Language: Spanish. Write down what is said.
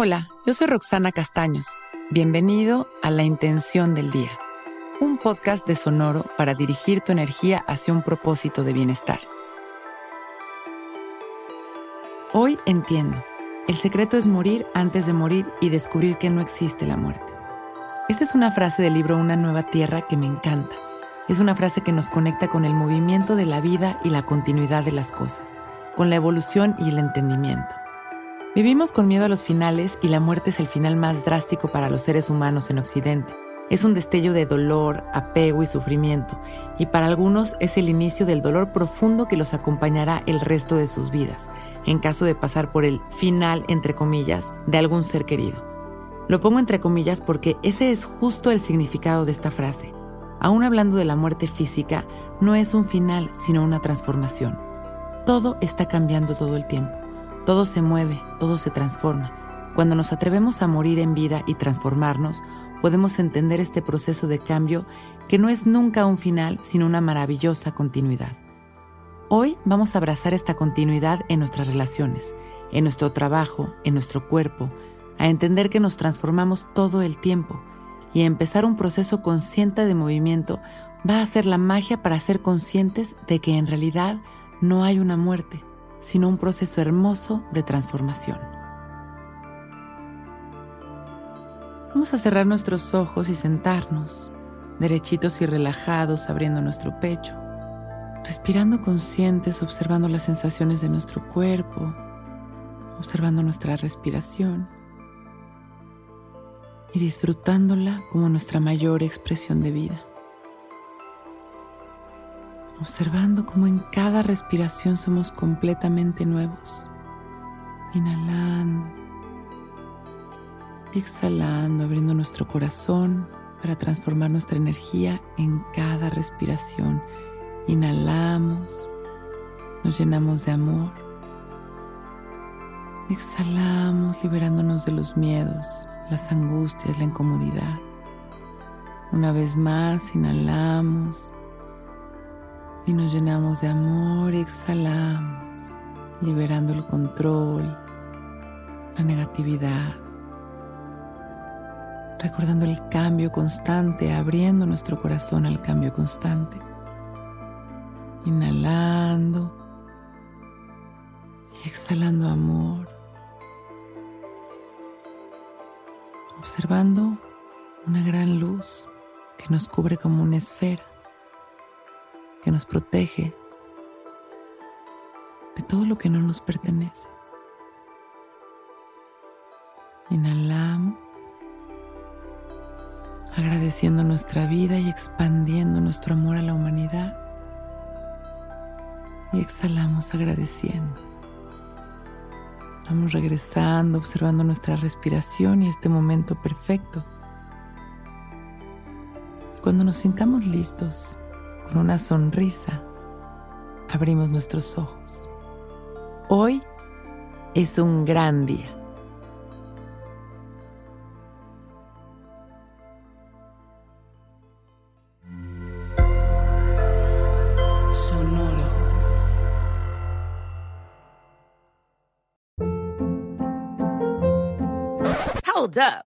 Hola, yo soy Roxana Castaños. Bienvenido a La Intención del Día, un podcast de Sonoro para dirigir tu energía hacia un propósito de bienestar. Hoy entiendo, el secreto es morir antes de morir y descubrir que no existe la muerte. Esta es una frase del libro Una nueva tierra que me encanta. Es una frase que nos conecta con el movimiento de la vida y la continuidad de las cosas, con la evolución y el entendimiento. Vivimos con miedo a los finales y la muerte es el final más drástico para los seres humanos en Occidente. Es un destello de dolor, apego y sufrimiento, y para algunos es el inicio del dolor profundo que los acompañará el resto de sus vidas, en caso de pasar por el final, entre comillas, de algún ser querido. Lo pongo entre comillas porque ese es justo el significado de esta frase. Aún hablando de la muerte física, no es un final, sino una transformación. Todo está cambiando todo el tiempo. Todo se mueve, todo se transforma. Cuando nos atrevemos a morir en vida y transformarnos, podemos entender este proceso de cambio que no es nunca un final, sino una maravillosa continuidad. Hoy vamos a abrazar esta continuidad en nuestras relaciones, en nuestro trabajo, en nuestro cuerpo, a entender que nos transformamos todo el tiempo y a empezar un proceso consciente de movimiento va a ser la magia para ser conscientes de que en realidad no hay una muerte, sino un proceso hermoso de transformación. Vamos a cerrar nuestros ojos y sentarnos, derechitos y relajados, abriendo nuestro pecho, respirando conscientes, observando las sensaciones de nuestro cuerpo, observando nuestra respiración y disfrutándola como nuestra mayor expresión de vida observando cómo en cada respiración somos completamente nuevos. Inhalando exhalando, abriendo nuestro corazón para transformar nuestra energía en cada respiración. Inhalamos, nos llenamos de amor. Exhalamos liberándonos de los miedos, las angustias, la incomodidad. Una vez más, inhalamos y nos llenamos de amor y exhalamos, liberando el control, la negatividad, recordando el cambio constante, abriendo nuestro corazón al cambio constante. Inhalando y exhalando amor. Observando una gran luz que nos cubre como una esfera que nos protege de todo lo que no nos pertenece. Inhalamos, agradeciendo nuestra vida y expandiendo nuestro amor a la humanidad. Y exhalamos agradeciendo. Vamos regresando, observando nuestra respiración y este momento perfecto. cuando nos sintamos listos, con una sonrisa, abrimos nuestros ojos. Hoy es un gran día. Sonoro. Hold up.